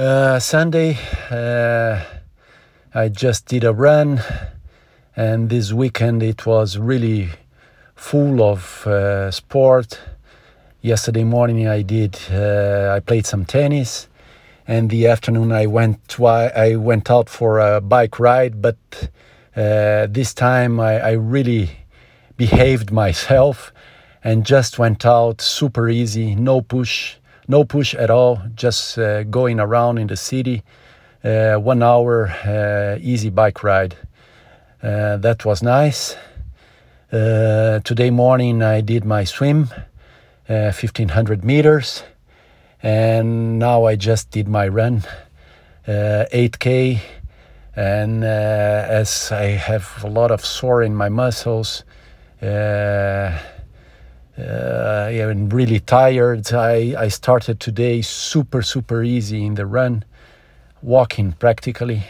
Uh, Sunday, uh, I just did a run, and this weekend it was really full of uh, sport. Yesterday morning I did, uh, I played some tennis, and the afternoon I went twi- I went out for a bike ride, but uh, this time I, I really behaved myself and just went out super easy, no push no push at all, just uh, going around in the city, uh, one hour uh, easy bike ride. Uh, that was nice. Uh, today morning I did my swim, 1500 meters, and now I just did my run, 8k. And as I have a lot of sore in my muscles, uh, yeah, and really tired. I, I started today super, super easy in the run, walking practically.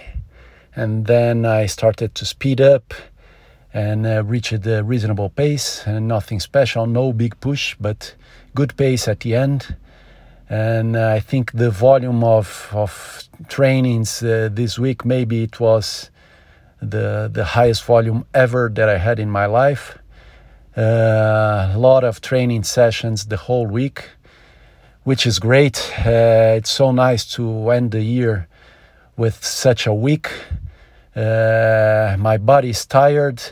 And then I started to speed up and uh, reach a reasonable pace and nothing special, no big push, but good pace at the end. And uh, I think the volume of, of trainings uh, this week, maybe it was the, the highest volume ever that I had in my life a lot of training sessions the whole week, which is great. Uh, it's so nice to end the year with such a week. Uh, my body is tired,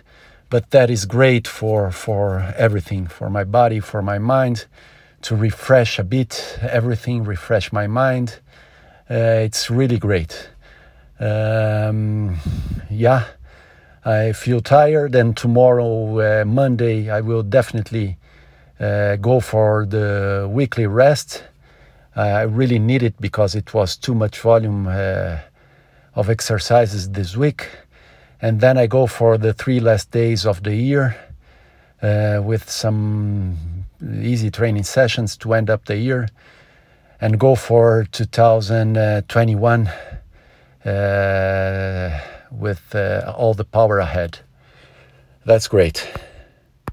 but that is great for for everything, for my body, for my mind, to refresh a bit everything, refresh my mind. Uh, it's really great. Um, yeah I feel tired, and tomorrow, uh, Monday, I will definitely uh, go for the weekly rest. I really need it because it was too much volume uh, of exercises this week. And then I go for the three last days of the year uh, with some easy training sessions to end up the year and go for 2021 with uh, all the power ahead. That's great.